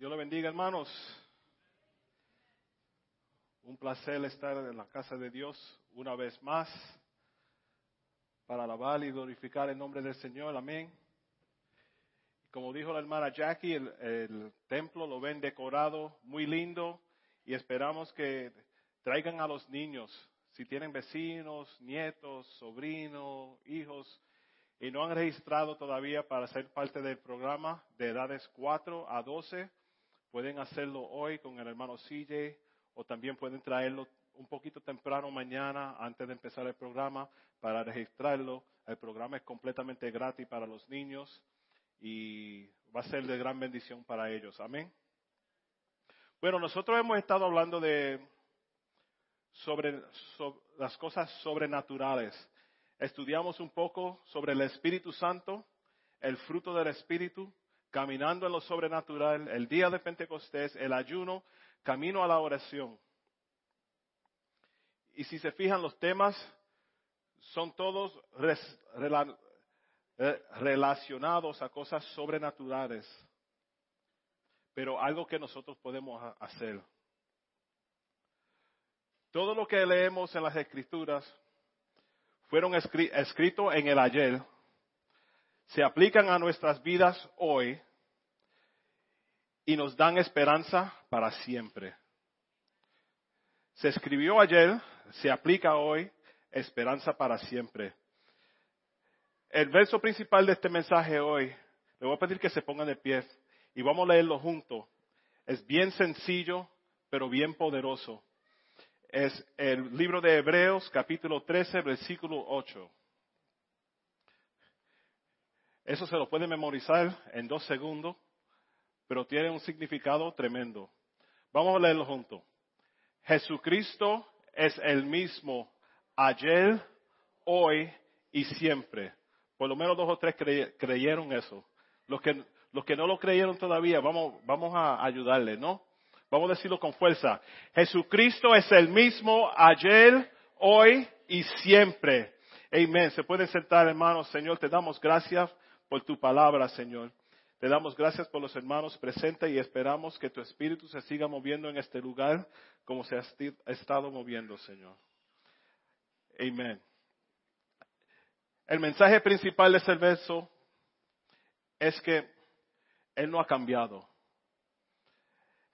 Dios lo bendiga, hermanos. Un placer estar en la casa de Dios una vez más para alabar y glorificar el nombre del Señor. Amén. Como dijo la hermana Jackie, el, el templo lo ven decorado muy lindo y esperamos que traigan a los niños. Si tienen vecinos, nietos, sobrinos, hijos, y no han registrado todavía para ser parte del programa de edades 4 a 12, pueden hacerlo hoy con el hermano CJ o también pueden traerlo un poquito temprano mañana antes de empezar el programa para registrarlo. El programa es completamente gratis para los niños y va a ser de gran bendición para ellos. Amén. Bueno, nosotros hemos estado hablando de sobre, las cosas sobrenaturales estudiamos un poco sobre el Espíritu Santo, el fruto del Espíritu, caminando en lo sobrenatural, el día de Pentecostés, el ayuno, camino a la oración. Y si se fijan los temas, son todos relacionados a cosas sobrenaturales, pero algo que nosotros podemos hacer. Todo lo que leemos en las escrituras fueron escritos en el ayer, se aplican a nuestras vidas hoy y nos dan esperanza para siempre. Se escribió ayer, se aplica hoy, esperanza para siempre. El verso principal de este mensaje hoy, le voy a pedir que se pongan de pie y vamos a leerlo juntos. Es bien sencillo, pero bien poderoso es el libro de Hebreos capítulo 13, versículo 8. Eso se lo puede memorizar en dos segundos, pero tiene un significado tremendo. Vamos a leerlo juntos. Jesucristo es el mismo ayer, hoy y siempre. Por lo menos dos o tres creyeron eso. Los que, no lo creyeron todavía, vamos, vamos a ayudarle, ¿no? Vamos a decirlo con fuerza. Jesucristo es el mismo ayer, hoy y siempre. Amén. Se pueden sentar, hermanos. Señor, te damos gracias por tu palabra, Señor. Te damos gracias por los hermanos presentes y esperamos que tu espíritu se siga moviendo en este lugar como se ha estado moviendo, Señor. Amén. El mensaje principal de este verso es que Él no ha cambiado.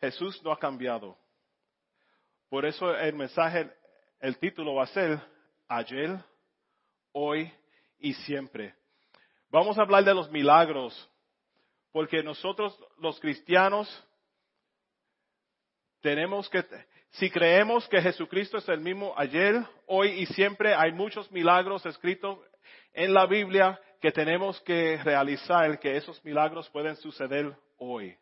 Jesús no ha cambiado. Por eso el mensaje, el título va a ser ayer, hoy y siempre. Vamos a hablar de los milagros, porque nosotros los cristianos tenemos que, si creemos que Jesucristo es el mismo ayer, hoy y siempre, hay muchos milagros escritos en la Biblia que tenemos que realizar, que esos milagros pueden suceder hoy.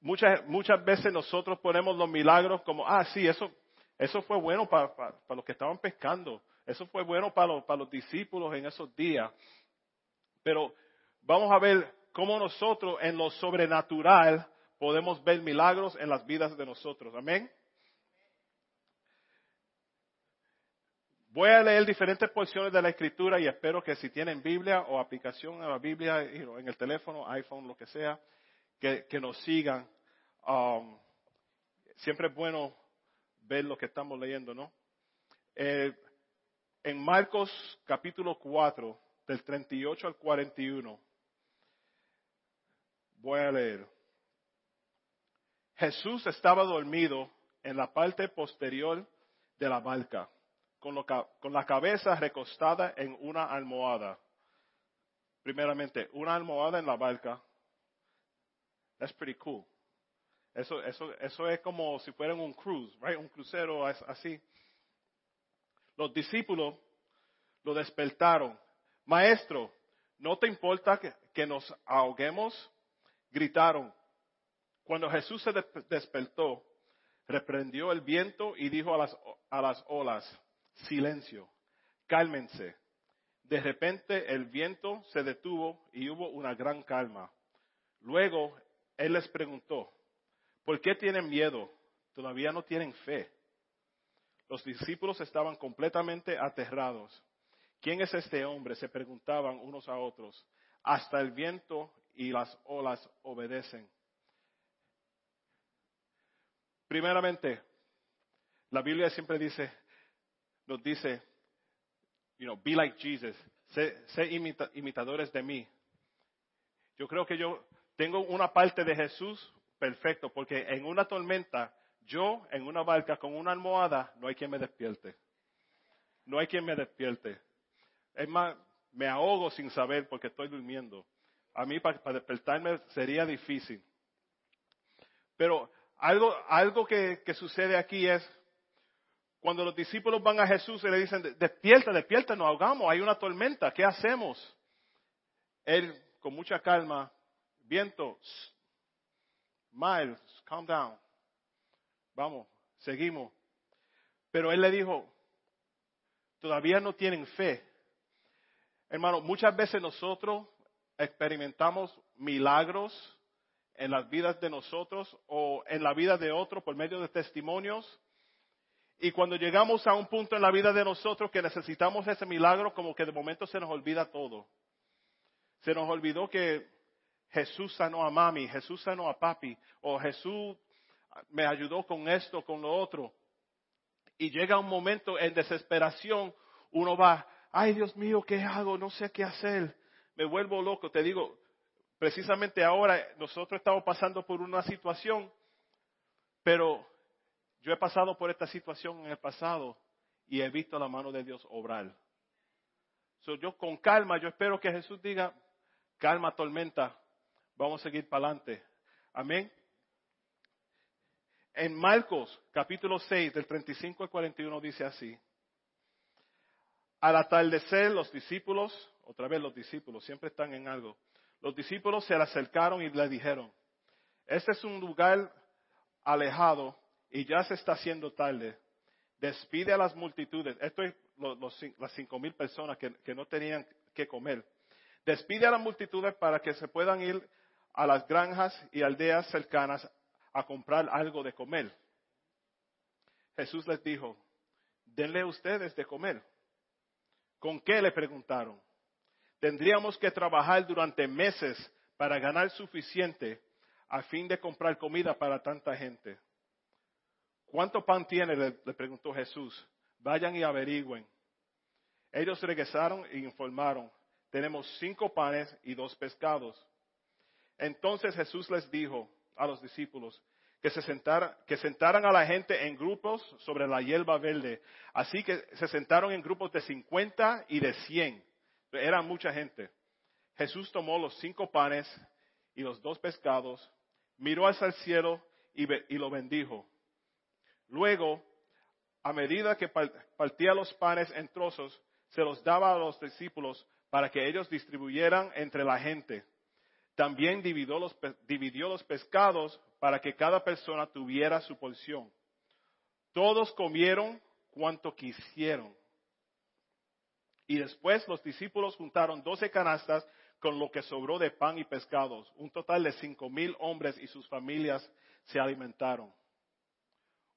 Muchas, muchas veces nosotros ponemos los milagros como, ah, sí, eso, eso fue bueno para, los que estaban pescando, eso fue bueno para los, para los discípulos en esos días. Pero vamos a ver cómo nosotros en lo sobrenatural podemos ver milagros en las vidas de nosotros. Amén. Voy a leer diferentes porciones de la escritura y espero que si tienen Biblia o aplicación a la Biblia en el teléfono, iPhone, lo que sea, que, nos sigan Um, siempre es bueno ver lo que estamos leyendo, ¿no? Eh, en Marcos capítulo 4, del 38 al 41, voy a leer. Jesús estaba dormido en la parte posterior de la barca, con, con la cabeza recostada en una almohada. Primeramente, una almohada en la barca. That's pretty cool. Eso, eso, eso es como si fueran un cruise, right? un crucero así. Los discípulos lo despertaron. Maestro, ¿no te importa que, nos ahoguemos? Gritaron. Cuando Jesús se despertó, reprendió el viento y dijo a las, a las olas, silencio, cálmense. De repente el viento se detuvo y hubo una gran calma. Luego él les preguntó, ¿Por qué tienen miedo? Todavía no tienen fe. Los discípulos estaban completamente aterrados. ¿Quién es este hombre? Se preguntaban unos a otros. Hasta el viento y las olas obedecen Primeramente, la Biblia siempre dice, nos dice, you know, be like Jesus, sé, imita- imitadores de mí. Yo creo que yo tengo una parte de Jesús perfecto, porque en una tormenta, yo en una barca con una almohada, no hay quien me despierte. No hay quien me despierte. Es más, me ahogo sin saber porque estoy durmiendo. A mí para, despertarme sería difícil. Pero algo, algo que, que sucede aquí es, cuando los discípulos van a Jesús y le dicen, despierta, despierta, nos ahogamos, hay una tormenta, ¿qué hacemos? Él, con mucha calma, viento, Miles, calm down, vamos, seguimos. Pero él le dijo, todavía no tienen fe. Hermano, muchas veces nosotros experimentamos milagros en las vidas de nosotros o en la vida de otros por medio de testimonios. Y cuando llegamos a un punto en la vida de nosotros que necesitamos ese milagro, como que de momento se nos olvida todo. Se nos olvidó que Jesús sanó a mami, Jesús sanó a papi, o Jesús me ayudó con esto, con lo otro. Y llega un momento en desesperación, uno va, ay Dios mío, ¿qué hago? No sé qué hacer, me vuelvo loco. Te digo, precisamente ahora nosotros estamos pasando por una situación, pero yo he pasado por esta situación en el pasado y he visto la mano de Dios obrar. So, yo con calma, yo espero que Jesús diga, calma tormenta, vamos a seguir para adelante. Amén. En Marcos capítulo 6 del 35 al 41 dice así. Al atardecer los discípulos, otra vez los discípulos, siempre están en algo. Los discípulos se le acercaron y le dijeron, este es un lugar alejado y ya se está haciendo tarde. Despide a las multitudes. Esto es las cinco mil personas que, que no tenían que comer. Despide a las multitudes para que se puedan ir a las granjas y aldeas cercanas a comprar algo de comer. Jesús les dijo, denle ustedes de comer. ¿Con qué le preguntaron? Tendríamos que trabajar durante meses para ganar suficiente a fin de comprar comida para tanta gente. ¿Cuánto pan tiene? Le, preguntó Jesús. Vayan y averigüen. Ellos regresaron e informaron, tenemos cinco panes y dos pescados. Entonces Jesús les dijo a los discípulos que se que sentaran a la gente en grupos sobre la hierba verde. Así que se sentaron en grupos de 50 y de 100. Era mucha gente. Jesús tomó los cinco panes y los dos pescados, miró hacia el cielo y, y lo bendijo. Luego, a medida que partía los panes en trozos, se los daba a los discípulos para que ellos distribuyeran entre la gente. También dividió los, dividió los, pescados para que cada persona tuviera su porción. Todos comieron cuanto quisieron. Y después los discípulos juntaron doce canastas con lo que sobró de pan y pescados. Un total de cinco mil hombres y sus familias se alimentaron.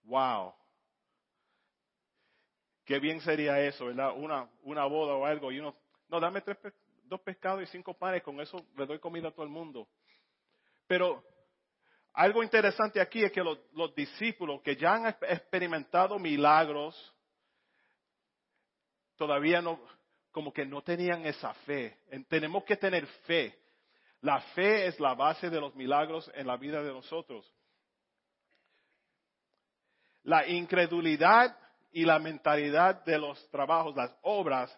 Wow. Qué bien sería eso, ¿verdad? Una, una boda o algo y uno, no, dame tres, dos pescados y cinco panes, con eso le doy comida a todo el mundo. Pero algo interesante aquí es que los, los discípulos que ya han experimentado milagros, todavía no, como que no tenían esa fe. Tenemos que tener fe. La fe es la base de los milagros en la vida de nosotros. La incredulidad y la mentalidad de los trabajos, las obras,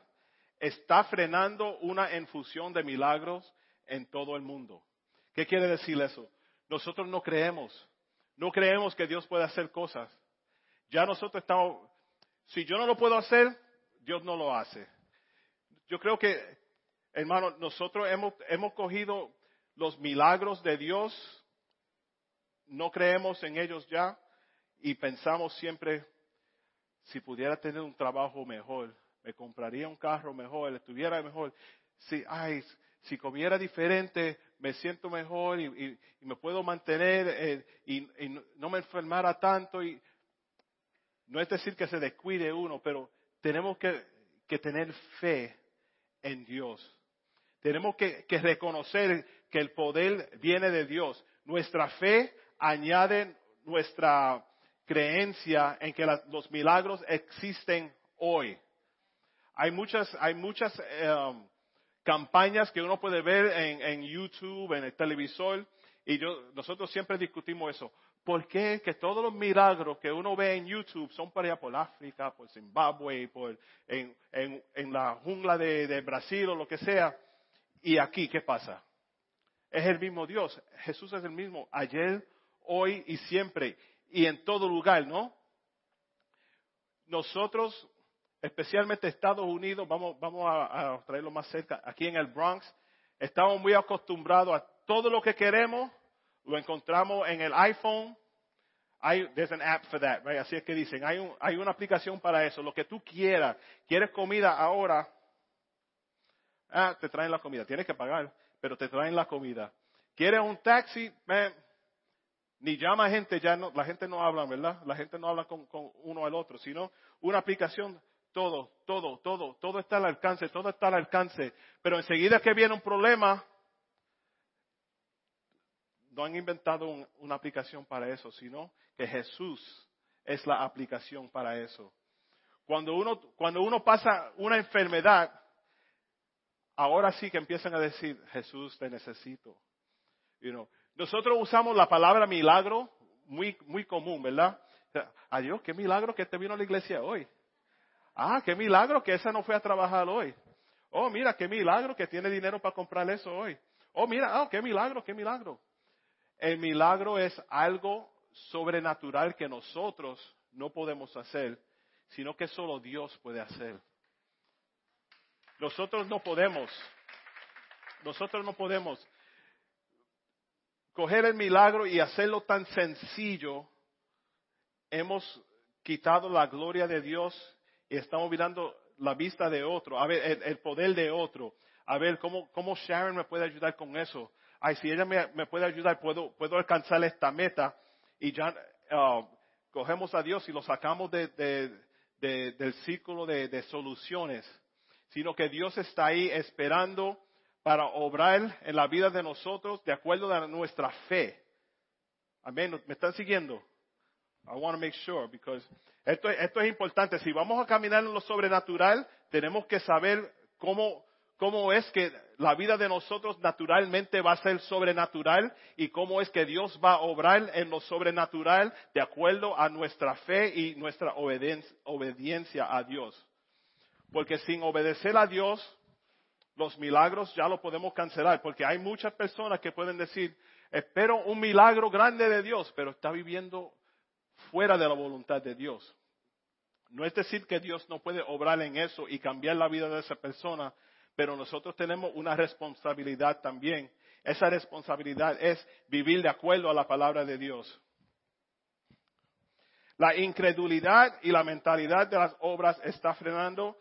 está frenando una infusión de milagros en todo el mundo. ¿Qué quiere decir eso? Nosotros no creemos, no creemos que Dios puede hacer cosas. Ya nosotros estamos, si yo no lo puedo hacer, Dios no lo hace. Yo creo que, hermano, nosotros hemos, hemos cogido los milagros de Dios, no creemos en ellos ya y pensamos siempre, si pudiera tener un trabajo mejor, me compraría un carro mejor, estuviera mejor. Si, ay, si comiera diferente, me siento mejor y, y, me puedo mantener eh, y, y, no me enfermara tanto. Y no es decir que se descuide uno, pero tenemos que, que tener fe en Dios. Tenemos que, reconocer que el poder viene de Dios. Nuestra fe añade nuestra creencia en que los milagros existen hoy. Hay muchas, hay muchas um, campañas que uno puede ver en, en, YouTube, en el televisor, y yo, nosotros siempre discutimos eso. ¿Por qué que todos los milagros que uno ve en YouTube son para allá por África, por Zimbabue, por en, en, la jungla de, de Brasil o lo que sea? Y aquí, ¿qué pasa? Es el mismo Dios. Jesús es el mismo ayer, hoy y siempre. Y en todo lugar, ¿no? Nosotros, especialmente Estados Unidos, vamos, vamos a, traerlo más cerca, aquí en el Bronx, estamos muy acostumbrados a todo lo que queremos, lo encontramos en el iPhone. Hay, there's an app for that, right? Así es que dicen, hay, un, hay una aplicación para eso. Lo que tú quieras. ¿Quieres comida ahora? Ah, te traen la comida. Tienes que pagar, pero te traen la comida. ¿Quieres un taxi? ni llama gente, ya no, la gente no habla, ¿verdad? La gente no habla con, con uno al otro, sino una aplicación, todo, todo, todo, todo está al alcance, todo está al alcance. Pero enseguida que viene un problema, no han inventado una aplicación para eso, sino que Jesús es la aplicación para eso. Cuando uno, cuando uno pasa una enfermedad, ahora sí que empiezan a decir, Jesús, te necesito. Nosotros usamos la palabra milagro muy, muy común, ¿verdad? Adiós, qué milagro que este vino a la iglesia hoy. Ah, qué milagro que esa no fue a trabajar hoy. Oh, mira, qué milagro que tiene dinero para comprar eso hoy. Oh, mira, oh, qué milagro, qué milagro. El milagro es algo sobrenatural que nosotros no podemos hacer, sino que solo Dios puede hacer. Nosotros no podemos, nosotros no podemos coger el milagro y hacerlo tan sencillo. Hemos quitado la gloria de Dios y estamos mirando la vista de otro, a ver, el, poder de otro. A ver, ¿cómo, ¿cómo Sharon me puede ayudar con eso? Ay, si ella me, puede ayudar, puedo, puedo alcanzar esta meta. Y ya uh, cogemos a Dios y lo sacamos del círculo de, soluciones, sino que Dios está ahí esperando para obrar en la vida de nosotros de acuerdo a nuestra fe. Amén. ¿Me están siguiendo? I want to make sure because esto, esto es importante. Si vamos a caminar en lo sobrenatural, tenemos que saber cómo cómo es que la vida de nosotros naturalmente va a ser sobrenatural y cómo es que Dios va a obrar en lo sobrenatural de acuerdo a nuestra fe y nuestra obediencia a Dios. Porque sin obedecer a Dios, los milagros ya lo podemos cancelar, porque hay muchas personas que pueden decir, espero un milagro grande de Dios, pero está viviendo fuera de la voluntad de Dios. No es decir que Dios no puede obrar en eso y cambiar la vida de esa persona, pero nosotros tenemos una responsabilidad también. Esa responsabilidad es vivir de acuerdo a la palabra de Dios. La incredulidad y la mentalidad de las obras está frenando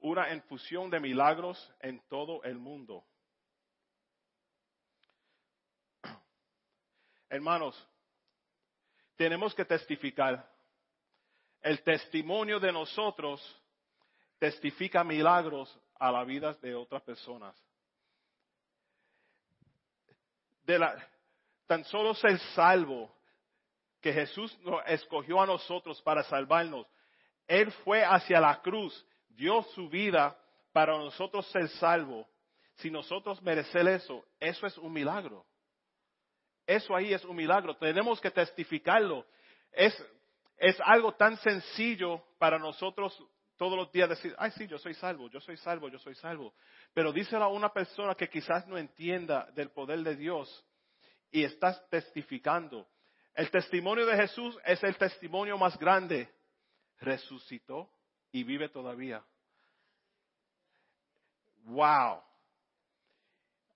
una infusión de milagros en todo el mundo. Hermanos, tenemos que testificar. El testimonio de nosotros testifica milagros a la vida de otras personas. Tan solo ser salvo, que Jesús nos escogió a nosotros para salvarnos. Él fue hacia la cruz, dio su vida para nosotros ser salvo. Si nosotros merecer eso, eso es un milagro. Eso ahí es un milagro. Tenemos que testificarlo. Es, es algo tan sencillo para nosotros todos los días decir, ay sí, yo soy salvo, yo soy salvo, yo soy salvo. Pero díselo a una persona que quizás no entienda del poder de Dios y estás testificando. El testimonio de Jesús es el testimonio más grande. Resucitó y vive todavía. Wow.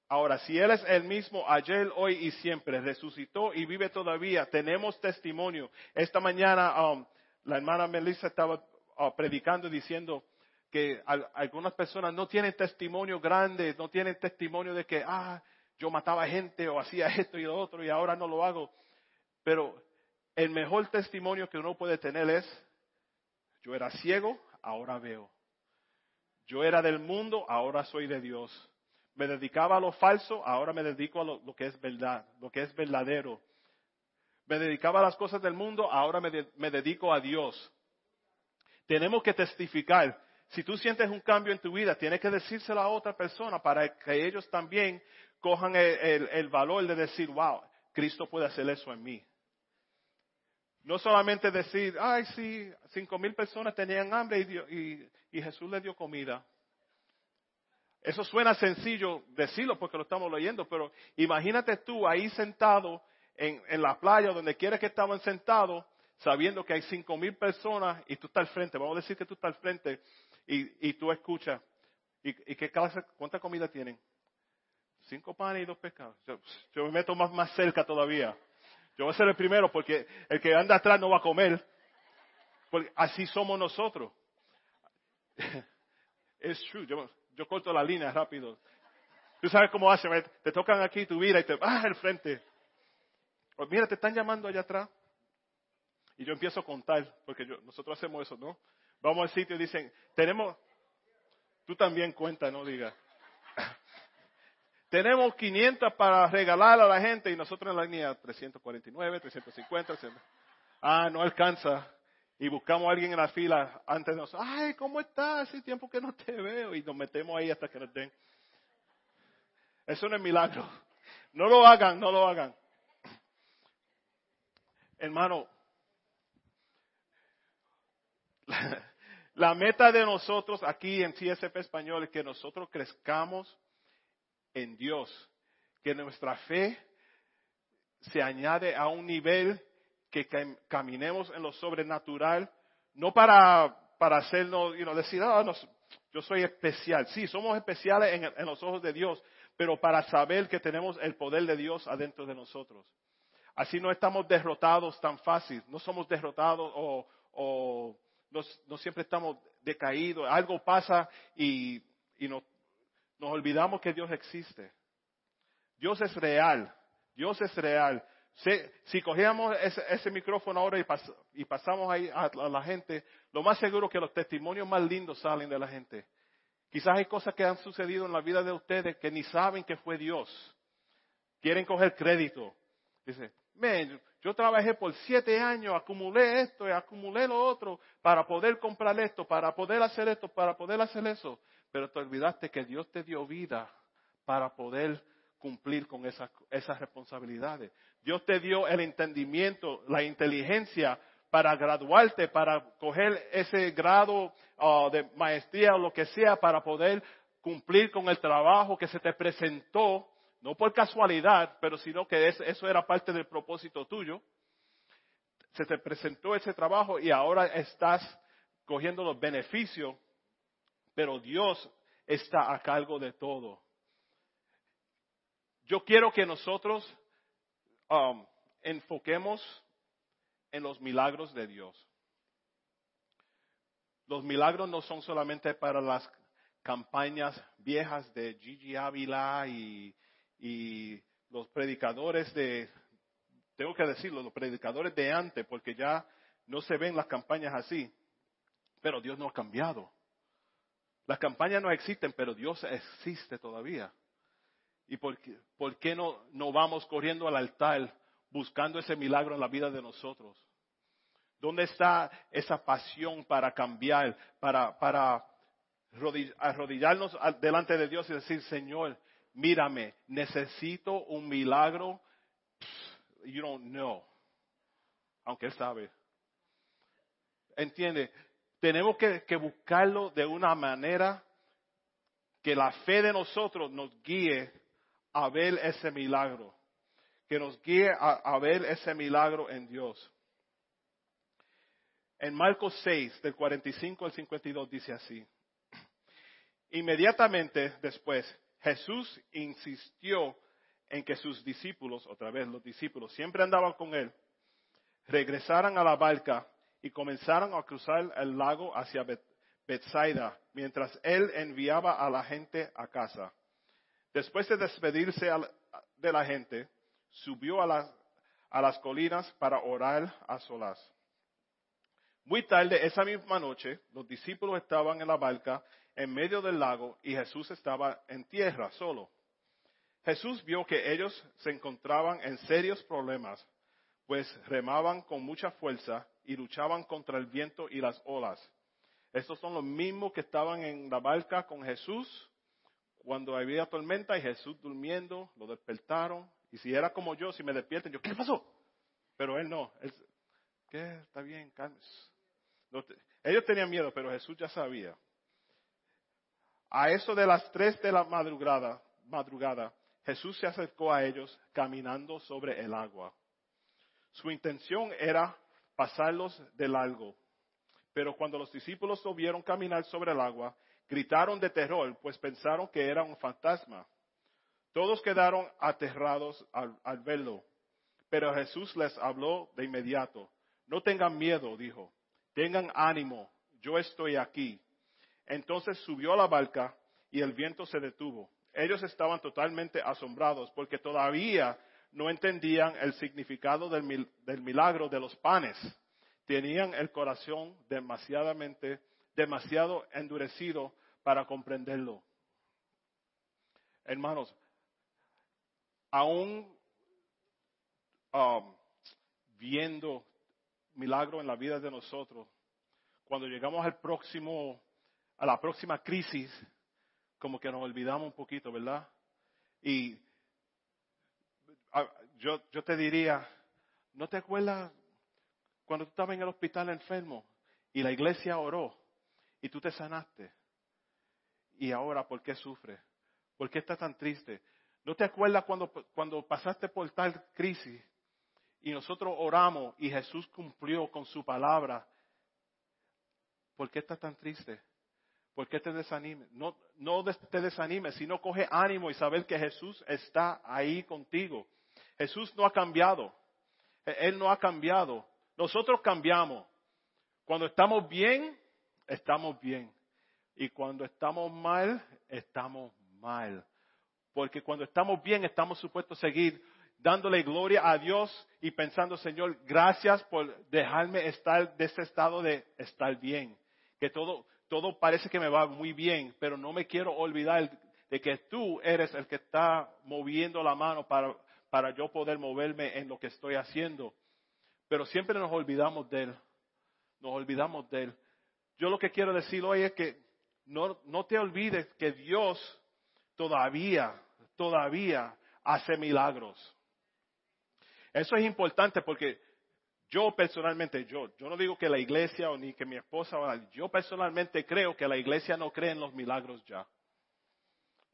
Ahora, si Él es el mismo ayer, hoy y siempre, resucitó y vive todavía, tenemos testimonio. Esta mañana um, la hermana Melissa estaba predicando diciendo que algunas personas no tienen testimonio grande, no tienen testimonio de que, ah, yo mataba gente o hacía esto y lo otro y ahora no lo hago. Pero el mejor testimonio que uno puede tener es, yo era ciego, ahora veo. Yo era del mundo, ahora soy de Dios. Me dedicaba a lo falso, ahora me dedico a lo, que es verdad, lo que es verdadero. me dedicaba a las cosas del mundo, ahora me, me dedico a Dios. Tenemos que testificar. Si tú sientes un cambio en tu vida, tienes que decírselo a otra persona para que ellos también cojan el, valor de decir, wow, Cristo puede hacer eso en mí. No solamente decir, ay, sí, cinco mil personas tenían hambre y, dio- y- Jesús les dio comida. Eso suena sencillo decirlo porque lo estamos leyendo, pero imagínate tú ahí sentado en, en la playa, donde quiera que estaban sentados, sabiendo que hay cinco mil personas y tú estás al frente. Vamos a decir que tú estás al frente y, y tú escuchas. ¿Y, y qué clase, cuánta comida tienen? Cinco panes y dos pescados. Yo, me meto más, más cerca todavía. Yo voy a ser el primero porque el que anda atrás no va a comer. Porque así somos nosotros. Es true. Yo, yo corto la línea rápido. Tú sabes cómo hacen. ¿verdad? Te tocan aquí tu vida y te vas al frente. O, mira, te están llamando allá atrás. Y yo empiezo a contar, porque yo- nosotros hacemos eso, ¿no? Vamos al sitio y dicen, tenemos, tú también cuenta, no digas. Tenemos 500 para regalar a la gente y nosotros en la línea 349, 350, 300. Ah, no alcanza. Y buscamos a alguien en la fila antes de nosotros. Ay, ¿cómo estás? Hace tiempo que no te veo. Y nos metemos ahí hasta que nos den. Eso no es milagro. No lo hagan, no lo hagan. Hermano, la, meta de nosotros aquí en CSP Español es que nosotros crezcamos en Dios, que nuestra fe se añade a un nivel que cam- caminemos en lo sobrenatural, no para, para hacernos, you know, decir, ah, no, yo soy especial. Sí, somos especiales en, en los ojos de Dios, pero para saber que tenemos el poder de Dios adentro de nosotros. Así no estamos derrotados tan fácil, no somos derrotados o, o no, siempre estamos decaídos. Algo pasa y, y nos, nos olvidamos que Dios existe. Dios es real, Dios es real. Si, si cogíamos ese, micrófono ahora y, pas- y pasamos ahí a, a la gente, lo más seguro que los testimonios más lindos salen de la gente. Quizás hay cosas que han sucedido en la vida de ustedes que ni saben que fue Dios. Quieren coger crédito. Dice, "Man, yo trabajé por siete años, acumulé esto y acumulé lo otro para poder comprar esto, para poder hacer esto, para poder hacer eso. Pero te olvidaste que Dios te dio vida para poder cumplir con esas, esas responsabilidades. Dios te dio el entendimiento, la inteligencia para graduarte, para coger ese grado ah, de maestría o lo que sea, para poder cumplir con el trabajo que se te presentó, no por casualidad, pero sino que es- eso era parte del propósito tuyo. Se te presentó ese trabajo y ahora estás cogiendo los beneficios, pero Dios está a cargo de todo. Yo quiero que nosotros um, enfoquemos en los milagros de Dios. Los milagros no son solamente para las campañas viejas de Gigi Ávila y, y los predicadores de, tengo que decirlo, los predicadores de antes, porque ya no se ven las campañas así. Pero Dios no ha cambiado. Las campañas no existen, pero Dios existe todavía. ¿Y por qué, no, no vamos corriendo al altar buscando ese milagro en la vida de nosotros? ¿Dónde está esa pasión para cambiar, para, para rodi- arrodillarnos delante de Dios y decir, Señor, mírame, necesito un milagro? You don't know. Aunque Él sabe. ¿Entiende? Tenemos que, buscarlo de una manera que la fe de nosotros nos guíe a ver ese milagro. Que nos guíe a, a ver ese milagro en Dios. En Marcos 6, del 45 al 52, dice así. Inmediatamente después, Jesús insistió en que sus discípulos, otra vez los discípulos, siempre andaban con él, regresaran a la barca y comenzaron a cruzar el lago hacia Bet- Bethsaida, mientras él enviaba a la gente a casa. Después de despedirse de la gente, subió a las colinas para orar a solas. Muy tarde, esa misma noche, los discípulos estaban en la barca en medio del lago y Jesús estaba en tierra solo. Jesús vio que ellos se encontraban en serios problemas, pues remaban con mucha fuerza y luchaban contra el viento y las olas. Estos son los mismos que estaban en la barca con Jesús cuando había tormenta y Jesús durmiendo, lo despertaron. Y si era como yo, si me despierten, yo, ¿qué pasó? Pero él no. Él, ¿Qué? Está bien, Carlos. ellos tenían miedo, pero Jesús ya sabía. A eso de las tres de la madrugada, madrugada, Jesús se acercó a ellos caminando sobre el agua. Su intención era pasarlos de largo. Pero cuando los discípulos lo vieron caminar sobre el agua, gritaron de terror, pues pensaron que era un fantasma. Todos quedaron aterrados al, verlo. Pero Jesús les habló de inmediato. No tengan miedo, dijo. Tengan ánimo, yo estoy aquí. Entonces subió a la barca y el viento se detuvo. Ellos estaban totalmente asombrados porque todavía no entendían el significado del, del milagro de los panes. Tenían el corazón demasiadamente, demasiado endurecido para comprenderlo. Hermanos, aún um, viendo milagro en la vida de nosotros, cuando llegamos al próximo, a la próxima crisis, como que nos olvidamos un poquito, ¿verdad? Y ah, yo, yo te diría, ¿no te acuerdas cuando tú estabas en el hospital enfermo y la iglesia oró y tú te sanaste? Y ahora, ¿por qué sufres? ¿Por qué estás tan triste? ¿No te acuerdas cuando, cuando pasaste por tal crisis y nosotros oramos y Jesús cumplió con su palabra? ¿Por qué estás tan triste? ¿Por qué te desanimes? No, no te desanimes, sino coge ánimo y saber que Jesús está ahí contigo. Jesús no ha cambiado. E, Él no ha cambiado. Nosotros cambiamos. Cuando estamos bien, estamos bien. Y cuando estamos mal, estamos mal. Porque cuando estamos bien, estamos supuestos a seguir dándole gloria a Dios y pensando, Señor, gracias por dejarme estar de ese estado de estar bien. Que todo, todo parece que me va muy bien, pero no me quiero olvidar de que tú eres el que está moviendo la mano para, para yo poder moverme en lo que estoy haciendo. Pero siempre nos olvidamos de Él. Nos olvidamos de Él. Yo lo que quiero decir hoy es que no, no te olvides que Dios todavía, todavía hace milagros. Eso es importante porque yo personalmente, yo, yo no digo que la iglesia o ni que mi esposa, yo personalmente creo que la iglesia no cree en los milagros ya.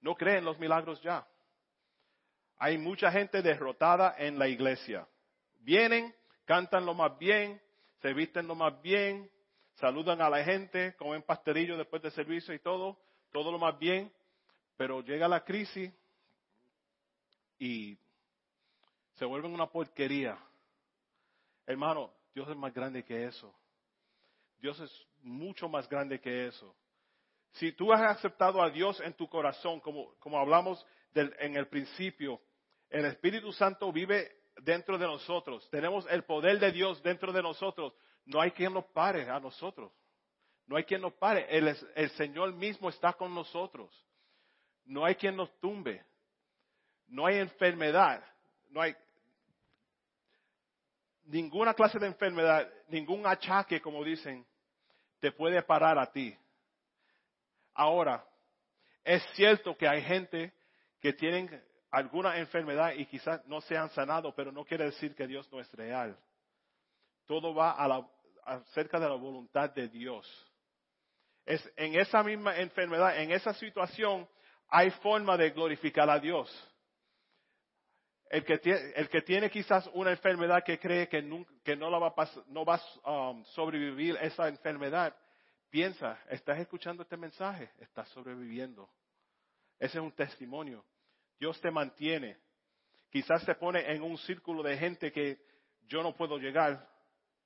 No cree en los milagros ya. Hay mucha gente derrotada en la iglesia. Vienen, cantan lo más bien, se visten lo más bien, saludan a la gente, comen pastelillo después del servicio y todo, todo lo más bien, pero llega la crisis y se vuelven una porquería. Hermano, Dios es más grande que eso. Dios es mucho más grande que eso. Si tú has aceptado a Dios en tu corazón, como, como hablamos en el principio, el Espíritu Santo vive dentro de nosotros. Tenemos el poder de Dios dentro de nosotros. No hay quien nos pare a nosotros. No hay quien nos pare. El, el Señor mismo está con nosotros. No hay quien nos tumbe. No hay enfermedad. No hay ninguna clase de enfermedad, ningún achaque, como dicen, te puede parar a ti. Ahora, es cierto que hay gente que tienen alguna enfermedad y quizás no se han sanado, pero no quiere decir que Dios no es real. Todo va a la, acerca de la voluntad de Dios. Es en esa misma enfermedad, en esa situación, hay forma de glorificar a Dios. El que, tiene, quizás una enfermedad que cree que, que no, la va a no va um, sobrevivir esa enfermedad, piensa, estás escuchando este mensaje, estás sobreviviendo. Ese es un testimonio. Dios te mantiene. Quizás te pone en un círculo de gente que yo no puedo llegar,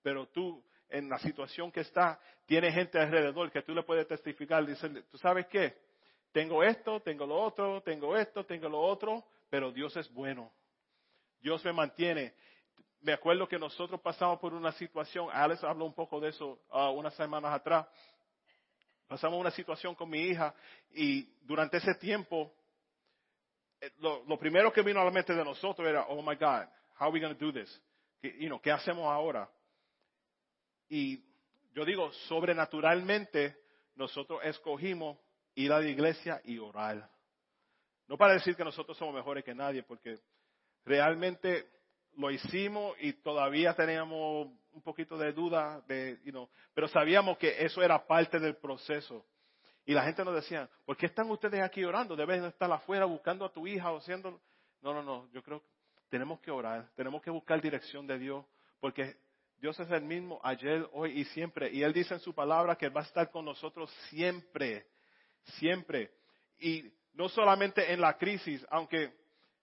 pero tú en la situación que está, tiene gente alrededor que tú le puedes testificar, dice, ¿tú sabes qué? Tengo esto, tengo lo otro, tengo esto, tengo lo otro, pero Dios es bueno. Dios me mantiene. Me acuerdo que nosotros pasamos por una situación, Alex habló un poco de eso uh, unas semanas atrás. Pasamos una situación con mi hija y durante ese tiempo, eh, lo, primero que vino a la mente de nosotros era, oh my God, how are we going to do this? ¿qué, ¿qué hacemos ahora? Y yo digo, sobrenaturalmente, nosotros escogimos ir a la iglesia y orar. No para decir que nosotros somos mejores que nadie, porque realmente lo hicimos y todavía teníamos un poquito de duda, de, pero sabíamos que eso era parte del proceso. Y la gente nos decía, ¿por qué están ustedes aquí orando? Deben estar afuera buscando a tu hija o haciendo... No, no, no, yo creo que tenemos que orar, tenemos que buscar dirección de Dios, porque Dios es el mismo ayer, hoy y siempre. Y Él dice en su palabra que va a estar con nosotros siempre, siempre. Y no solamente en la crisis, aunque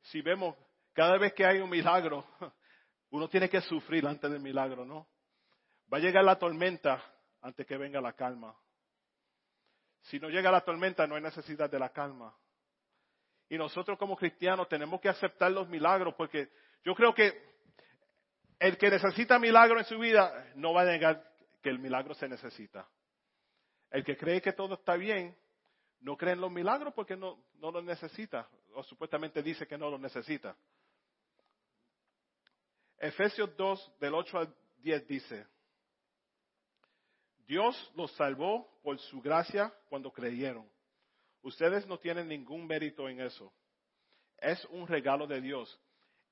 si vemos cada vez que hay un milagro, uno tiene que sufrir antes del milagro, ¿no? Va a llegar la tormenta antes que venga la calma. Si no llega la tormenta, no hay necesidad de la calma. Y nosotros como cristianos tenemos que aceptar los milagros porque yo creo que el que necesita milagro en su vida no va a negar que el milagro se necesita. El que cree que todo está bien no cree en los milagros porque no, no los necesita o supuestamente dice que no los necesita. Efesios 2, del 8 al 10 dice, Dios los salvó por su gracia cuando creyeron. Ustedes no tienen ningún mérito en eso. Es un regalo de Dios.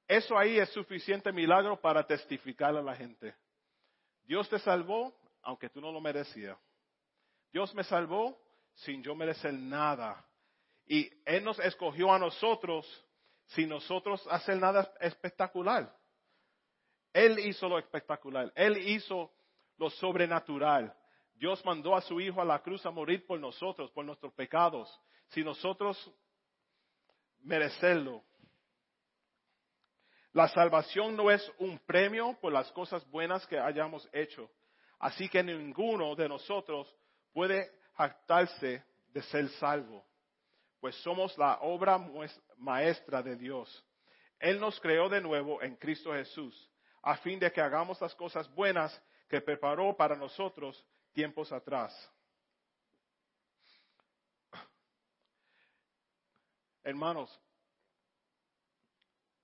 Eso ahí es suficiente milagro para testificar a la gente. Dios te salvó aunque tú no lo merecías. Dios me salvó sin yo merecer nada. Y Él nos escogió a nosotros sin nosotros hacer nada espectacular. Él hizo lo espectacular. Él hizo lo sobrenatural. Dios mandó a su Hijo a la cruz a morir por nosotros, por nuestros pecados, sin nosotros merecerlo. La salvación no es un premio por las cosas buenas que hayamos hecho. Así que ninguno de nosotros puede jactarse de ser salvo, pues somos la obra maestra de Dios. Él nos creó de nuevo en Cristo Jesús a fin de que hagamos las cosas buenas que preparó para nosotros tiempos atrás. Hermanos,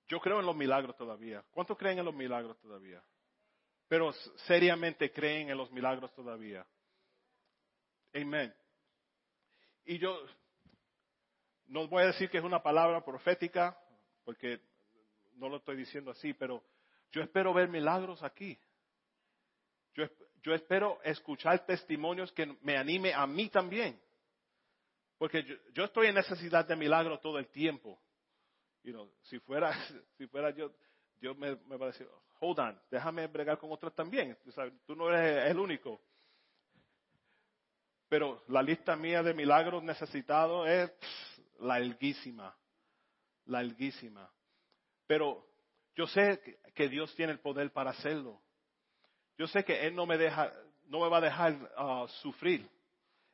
yo creo en los milagros todavía. ¿Cuántos creen en los milagros todavía? Pero seriamente creen en los milagros todavía. Amén. Y yo no voy a decir que es una palabra profética, porque no lo estoy diciendo así, pero yo espero ver milagros aquí. Yo, espero escuchar testimonios que me anime a mí también. Porque yo, estoy en necesidad de milagros todo el tiempo. si, fuera, si fuera yo, Dios me, va a decir, hold on, déjame bregar con otros también. Tú no eres el único. Pero la lista mía de milagros necesitados es larguísima, larguísima. Pero yo sé que Dios tiene el poder para hacerlo. Yo sé que Él no me deja, no me va a dejar uh, sufrir.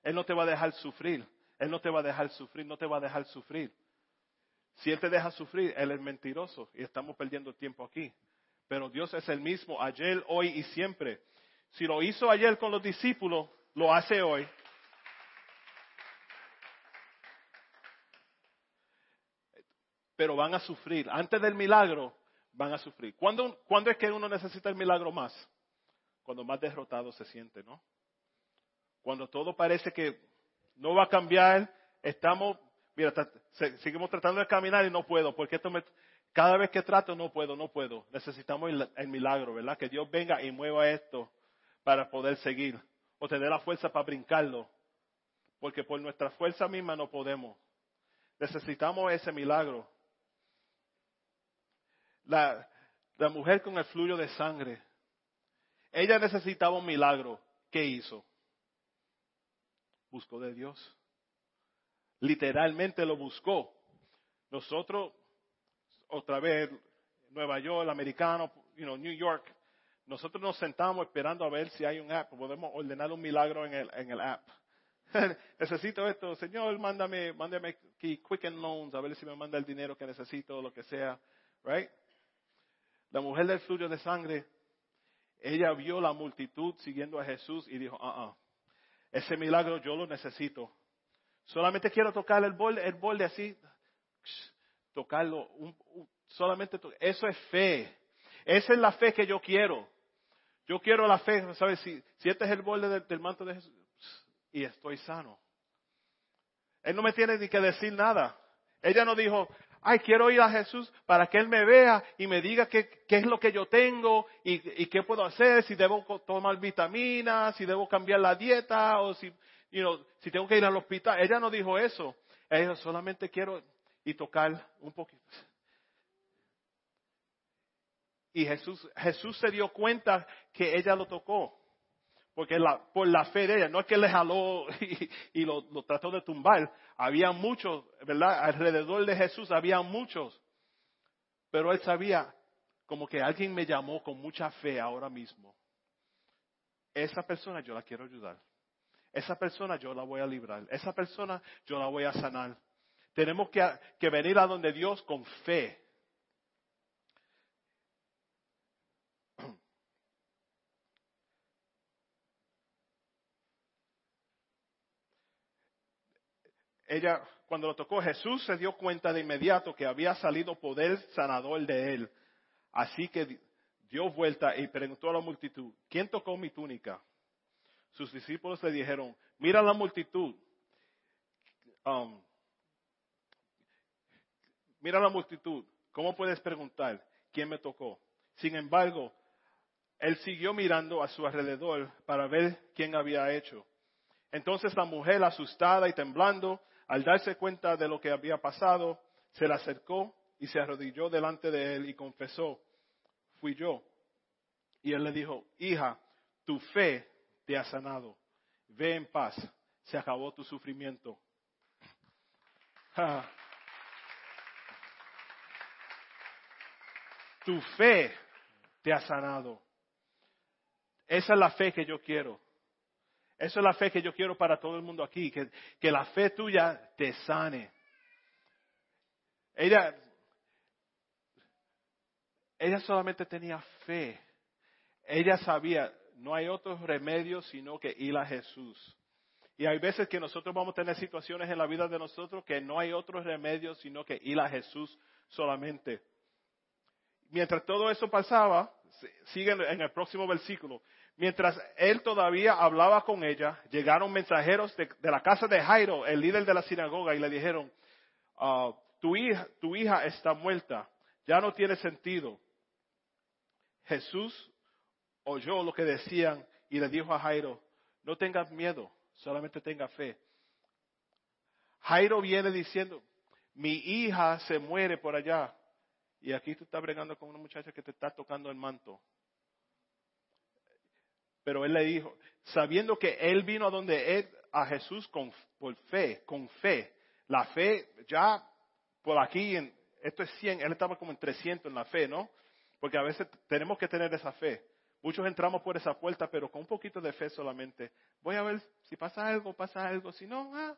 Él no te va a dejar sufrir. Él no te va a dejar sufrir, no te va a dejar sufrir. Si Él te deja sufrir, Él es mentiroso y estamos perdiendo tiempo aquí. Pero Dios es el mismo ayer, hoy y siempre. Si lo hizo ayer con los discípulos, lo hace hoy. Pero van a sufrir. Antes del milagro, van a sufrir. ¿Cuándo, es que uno necesita el milagro más? Cuando más derrotado se siente, ¿no? Cuando todo parece que no va a cambiar, estamos, mira, seguimos tratando de caminar y no puedo, porque esto me, cada vez que trato no puedo, no puedo. Necesitamos el, el milagro, ¿verdad? Que Dios venga y mueva esto para poder seguir, o tener la fuerza para brincarlo, porque por nuestra fuerza misma no podemos. Necesitamos ese milagro. La, mujer con el fluyo de sangre. Ella necesitaba un milagro. ¿Qué hizo? Buscó de Dios. Literalmente lo buscó. Nosotros, otra vez, Nueva York, americano, New York, nosotros nos sentamos esperando a ver si hay un app, podemos ordenar un milagro en el, en el app. necesito esto, Señor, mándame, mándame aquí Quicken Loans, a ver si me manda el dinero que necesito, lo que sea, right? La mujer del flujo de sangre, ella vio la multitud siguiendo a Jesús y dijo, ah, ah, ese milagro yo lo necesito. Solamente quiero tocar el borde, el borde así, tocarlo, solamente eso es fe. Esa es la fe que yo quiero. Yo quiero la fe, ¿sabes? Si, si este es el borde del manto de Jesús y estoy sano. Él no me tiene ni que decir nada. Ella no dijo, ay, quiero ir a Jesús para que Él me vea y me diga qué, es lo que yo tengo y, qué puedo hacer, si debo tomar vitaminas, si debo cambiar la dieta o si tengo que ir al hospital. Ella no dijo eso. Ella dijo, solamente quiero y tocar un poquito. Y Jesús, Jesús se dio cuenta que ella lo tocó. Porque la, por la fe de ella, no es que le jaló y, lo, trató de tumbar. Había muchos, ¿verdad? Alrededor de Jesús había muchos. Pero él sabía como que alguien me llamó con mucha fe ahora mismo. Esa persona yo la quiero ayudar. Esa persona yo la voy a librar. Esa persona yo la voy a sanar. Tenemos que venir a donde Dios con fe. Ella, cuando lo tocó, Jesús se dio cuenta de inmediato que había salido poder sanador de él. Así que dio vuelta y preguntó a la multitud, ¿quién tocó mi túnica? Sus discípulos le dijeron, mira la multitud. Um, mira la multitud. ¿Cómo puedes preguntar quién me tocó? Sin embargo, él siguió mirando a su alrededor para ver quién había hecho. Entonces la mujer, asustada y temblando, al darse cuenta de lo que había pasado, se le acercó y se arrodilló delante de él y confesó, fui yo. Y él le dijo, hija, tu fe te ha sanado. Ve en paz, se acabó tu sufrimiento. tu fe te ha sanado. Esa es la fe que yo quiero. Esa es la fe que yo quiero para todo el mundo aquí, que, que la fe tuya te sane. Ella, ella solamente tenía fe. Ella sabía, no hay otro remedio sino que ir a Jesús. Y hay veces que nosotros vamos a tener situaciones en la vida de nosotros que no hay otro remedio sino que ir a Jesús solamente. Mientras todo eso pasaba, sigue en el próximo versículo, Mientras él todavía hablaba con ella, llegaron mensajeros de, la casa de Jairo, el líder de la sinagoga, y le dijeron, ah, tu, hija, tu hija está muerta, ya no tiene sentido. Jesús oyó lo que decían y le dijo a Jairo, no tengas miedo, solamente tenga fe. Jairo viene diciendo, mi hija se muere por allá. Y aquí tú estás bregando con una muchacha que te está tocando el manto. Pero él le dijo, sabiendo que él vino a donde él, a Jesús con, por fe, con fe. La fe ya por aquí, en, esto es 100, él estaba como en 300 en la fe, ¿no? Porque a veces tenemos que tener esa fe. Muchos entramos por esa puerta, pero con un poquito de fe solamente. Voy a ver si pasa algo, pasa algo. Si no, ah.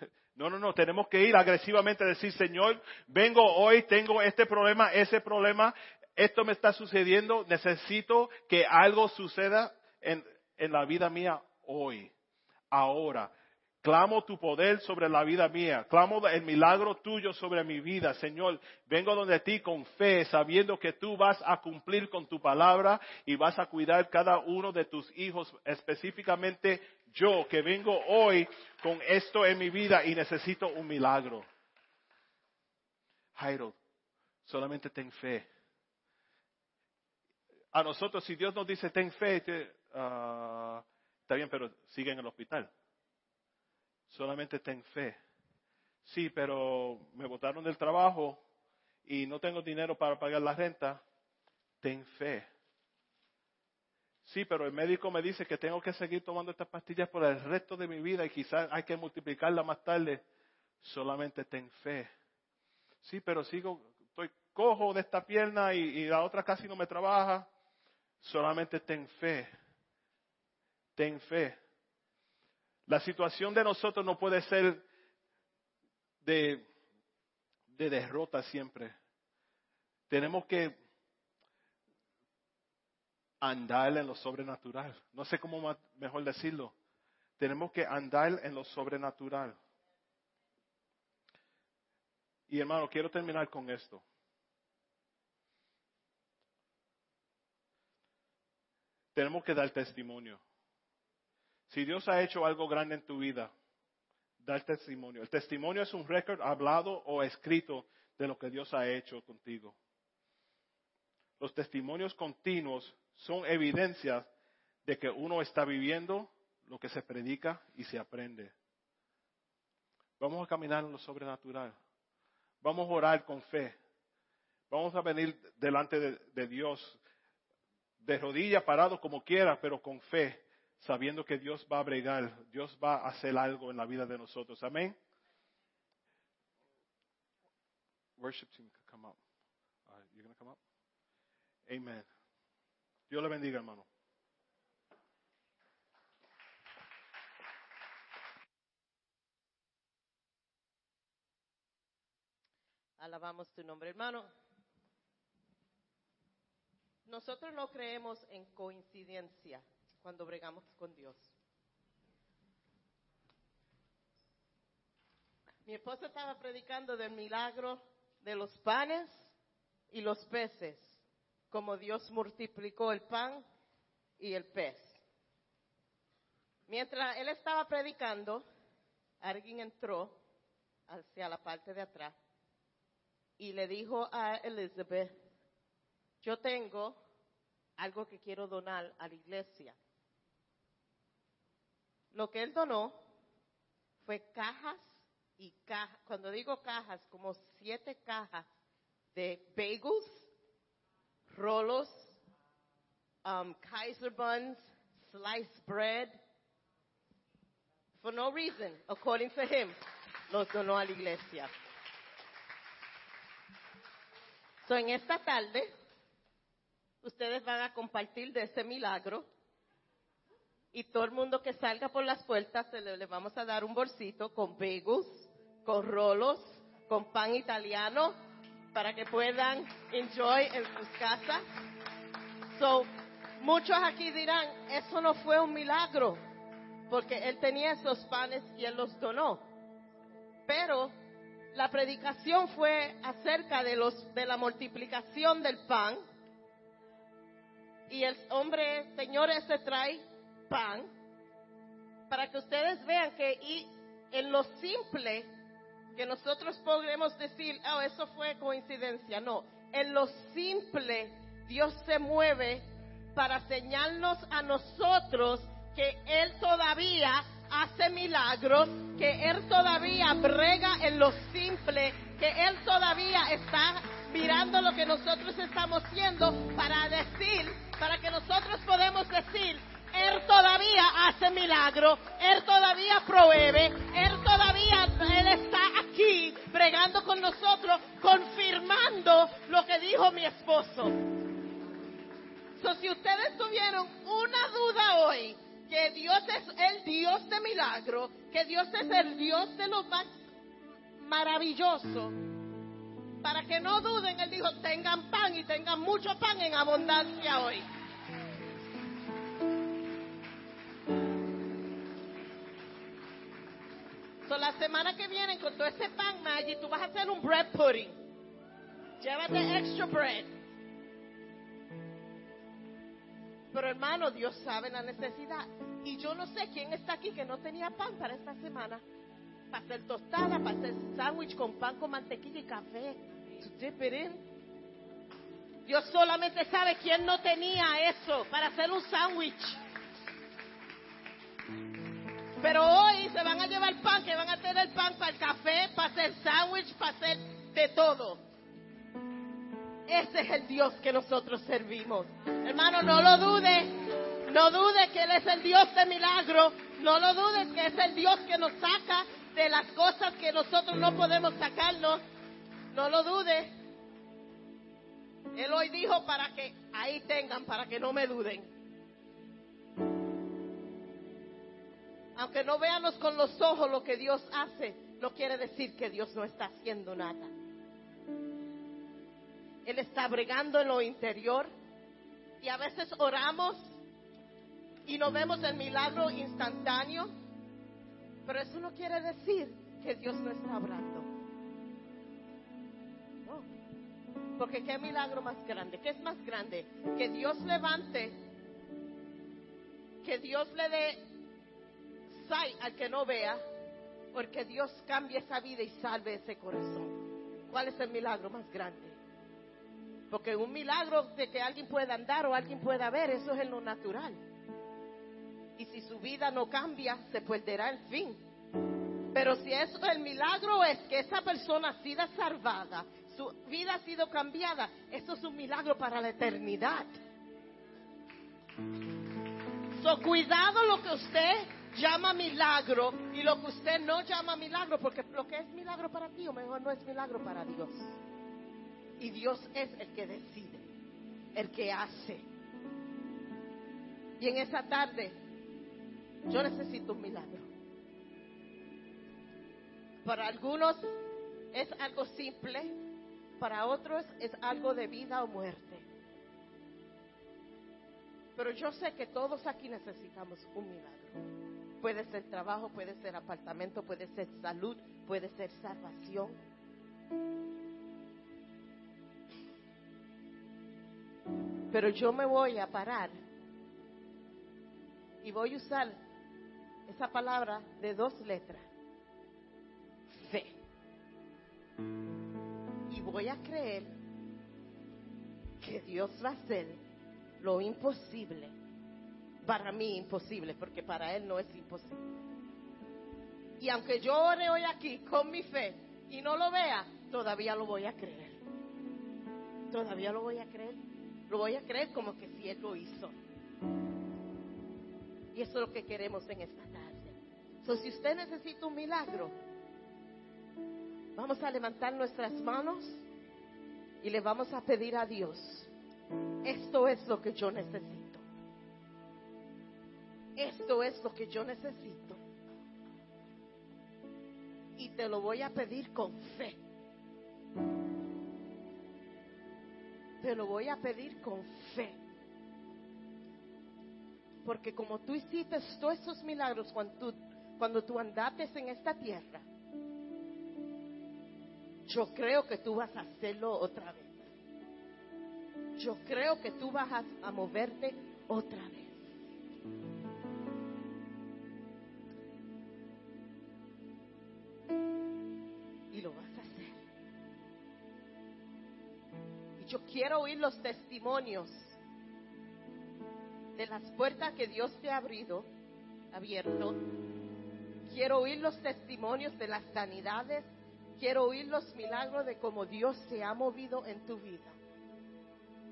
No, no, no. Tenemos que ir agresivamente a decir, Señor, vengo hoy, tengo este problema, ese problema, esto me está sucediendo, necesito que algo suceda en, la vida mía hoy, ahora. Clamo tu poder sobre la vida mía. Clamo el milagro tuyo sobre mi vida. Señor, vengo donde ti con fe, sabiendo que tú vas a cumplir con tu palabra y vas a cuidar cada uno de tus hijos, específicamente yo, que vengo hoy con esto en mi vida y necesito un milagro. Jairo, solamente ten fe. A nosotros, si Dios nos dice ten fe, Ah, está bien, pero sigue en el hospital. Solamente ten fe. Sí, pero me botaron del trabajo y no tengo dinero para pagar la renta. Ten fe. Sí, pero el médico me dice que tengo que seguir tomando estas pastillas por el resto de mi vida y quizás hay que multiplicarla más tarde. Solamente ten fe. Sí, pero sigo, estoy cojo de esta pierna y, y la otra casi no me trabaja. Solamente ten fe ten fe. La situación de nosotros no puede ser de, de derrota siempre. Tenemos que andar en lo sobrenatural. No sé cómo mejor decirlo. Tenemos que andar en lo sobrenatural. Y hermano, quiero terminar con esto. tenemos que dar testimonio. Si Dios ha hecho algo grande en tu vida, dar testimonio. El testimonio es un récord hablado o escrito de lo que Dios ha hecho contigo. Los testimonios continuos son evidencias de que uno está viviendo lo que se predica y se aprende. Vamos a caminar en lo sobrenatural. Vamos a orar con fe. Vamos a venir delante de, Dios de rodillas, parado como quiera, pero con fe, sabiendo que Dios va a bregar, Dios va a hacer algo en la vida de nosotros. Amén. Worship team come up. Uh, come up? Amen. Dios le bendiga, hermano. Alabamos tu nombre, hermano. Nosotros no creemos en coincidencia cuando bregamos con Dios. Mi esposa estaba predicando del milagro de los panes y los peces, como Dios multiplicó el pan y el pez. Mientras él estaba predicando, alguien entró hacia la parte de atrás y le dijo a Elizabeth, yo tengo algo que quiero donar a la iglesia. Lo que él donó fue cajas y cajas, cuando digo cajas, como siete cajas de bagels, rolos, um, Kaiser buns, sliced bread, for no reason, according to him, los donó a la iglesia. So, en esta tarde, ustedes van a compartir de ese milagro y todo el mundo que salga por las puertas se le, vamos a dar un bolsito con bagels, con rolos, con pan italiano para que puedan enjoy en sus casas. So, muchos aquí dirán, eso no fue un milagro, porque él tenía esos panes y él los donó. Pero la predicación fue acerca de, los, de la multiplicación del pan. Y el hombre, Señor, ese trae pan para que ustedes vean que y en lo simple que nosotros podremos decir, oh, eso fue coincidencia. No, en lo simple Dios se mueve para señalarnos a nosotros que Él todavía hace milagros, que Él todavía brega en lo simple, que Él todavía está mirando lo que nosotros estamos haciendo para decir, para que nosotros podemos decir, Él todavía hace milagros, Él todavía provee, Él todavía, Él está aquí bregando con nosotros, confirmando lo que dijo mi esposo. So, si ustedes tuvieron una duda hoy, que Dios es el Dios de milagro, que Dios es el Dios de lo más maravilloso. Para que no duden, Él dijo, tengan pan y tengan mucho pan en abundancia hoy. Semana que viene, con todo ese pan, Maggie, tú vas a hacer un bread pudding. Llévate extra bread. Pero hermano, Dios sabe la necesidad. Y yo no sé quién está aquí que no tenía pan para esta semana. Para hacer tostada, para hacer sándwich con pan con mantequilla y café. Dios solamente sabe quién no tenía eso para hacer un sándwich. Pero hoy se van a llevar pan, que van a tener pan para el café, para hacer sándwich, para hacer de todo. Ese es el Dios que nosotros servimos. Hermano, no lo dude. No dude que Él es el Dios de milagro. No lo dudes que es el Dios que nos saca de las cosas que nosotros no podemos sacarnos. No lo dude. Él hoy dijo para que ahí tengan, para que no me duden. Aunque no veamos con los ojos lo que Dios hace, no quiere decir que Dios no está haciendo nada. Él está bregando en lo interior. Y a veces oramos y no vemos el milagro instantáneo. Pero eso no quiere decir que Dios no está obrando. No. Porque qué milagro más grande, ¿qué es más grande? Que Dios levante que Dios le dé sight al que no vea, porque Dios cambie esa vida y salve ese corazón. ¿Cuál es el milagro más grande? Porque un milagro de que alguien pueda andar o alguien pueda ver, eso es en lo natural. Y si su vida no cambia, se perderá el fin. Pero si eso, el milagro es que esa persona ha sido salvada, su vida ha sido cambiada, eso es un milagro para la eternidad. So, cuidado lo que usted llama milagro y lo que usted no llama milagro, porque lo que es milagro para ti o mejor no es milagro para Dios. Y Dios es el que decide, el que hace. Y en esa tarde, yo necesito un milagro. Para algunos es algo simple, para otros es algo de vida o muerte. Pero yo sé que todos aquí necesitamos un milagro. Puede ser trabajo, puede ser apartamento, puede ser salud, puede ser salvación. Pero yo me voy a parar y voy a usar esa palabra de dos letras fe. Y voy a creer que Dios va a hacer lo imposible. Para mí imposible, porque para Él no es imposible. Y aunque yo ore hoy aquí con mi fe y no lo vea, todavía lo voy a creer. Todavía lo voy a creer. Lo voy a creer como que si Él lo hizo. Y eso es lo que queremos en esta tarde. So, si usted necesita un milagro, Vamos a levantar nuestras manos y le vamos a pedir a Dios, esto es lo que yo necesito. Esto es lo que yo necesito. Y te lo voy a pedir con fe. Te lo voy a pedir con fe. Porque como tú hiciste todos esos milagros cuando tú, cuando tú andates en esta tierra, yo creo que tú vas a hacerlo otra vez. Yo creo que tú vas a, moverte otra vez. Yo quiero oír los testimonios de las puertas que Dios te ha abrido, abierto. Quiero oír los testimonios de las sanidades Quiero oír los milagros de cómo Dios se ha movido en tu vida.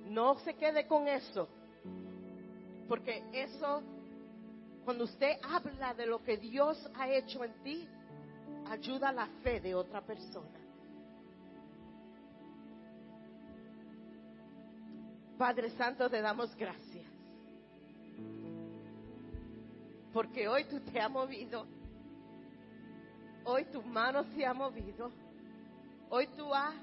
No se quede con eso, porque eso, cuando usted habla de lo que Dios ha hecho en ti, ayuda a la fe de otra persona. Padre Santo, te damos gracias. Porque hoy tú te has movido Hoy tu mano se ha movido. Hoy tú has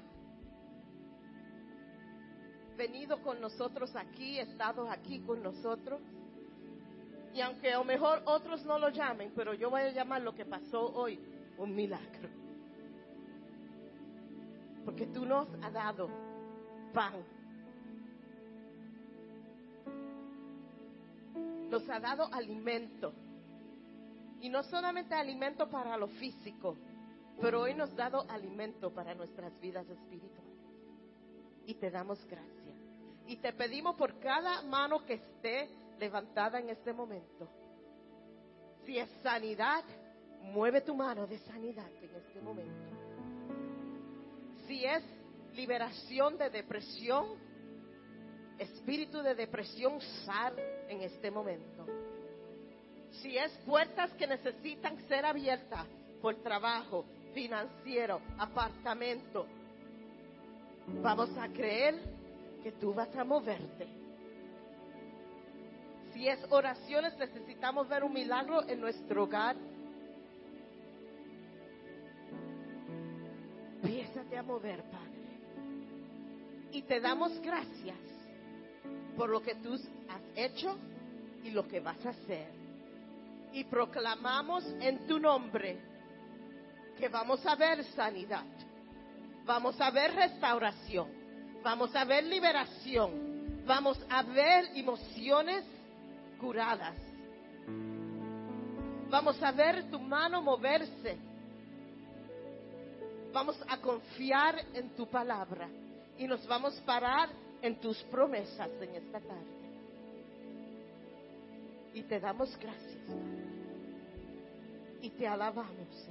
venido con nosotros aquí, estado aquí con nosotros. Y aunque a lo mejor otros no lo llamen, pero yo voy a llamar lo que pasó hoy un milagro. Porque tú nos has dado pan. Nos ha dado alimento. Y no solamente alimento para lo físico, pero hoy nos ha dado alimento para nuestras vidas espirituales. Y te damos gracias. Y te pedimos por cada mano que esté levantada en este momento. Si es sanidad, mueve tu mano de sanidad en este momento. Si es liberación de depresión, espíritu de depresión, sal en este momento si es puertas que necesitan ser abiertas por trabajo, financiero, apartamento, vamos a creer que tú vas a moverte. Si es oraciones, necesitamos ver un milagro en nuestro hogar. Empiezate a mover, Padre. Y te damos gracias por lo que tú has hecho y lo que vas a hacer y proclamamos en tu nombre que vamos a ver sanidad, vamos a ver restauración, vamos a ver liberación, vamos a ver emociones curadas Vamos a ver tu mano moverse. Vamos a confiar en tu palabra y nos vamos a parar en tus promesas en esta tarde. Y te damos gracias. Y te alabamos.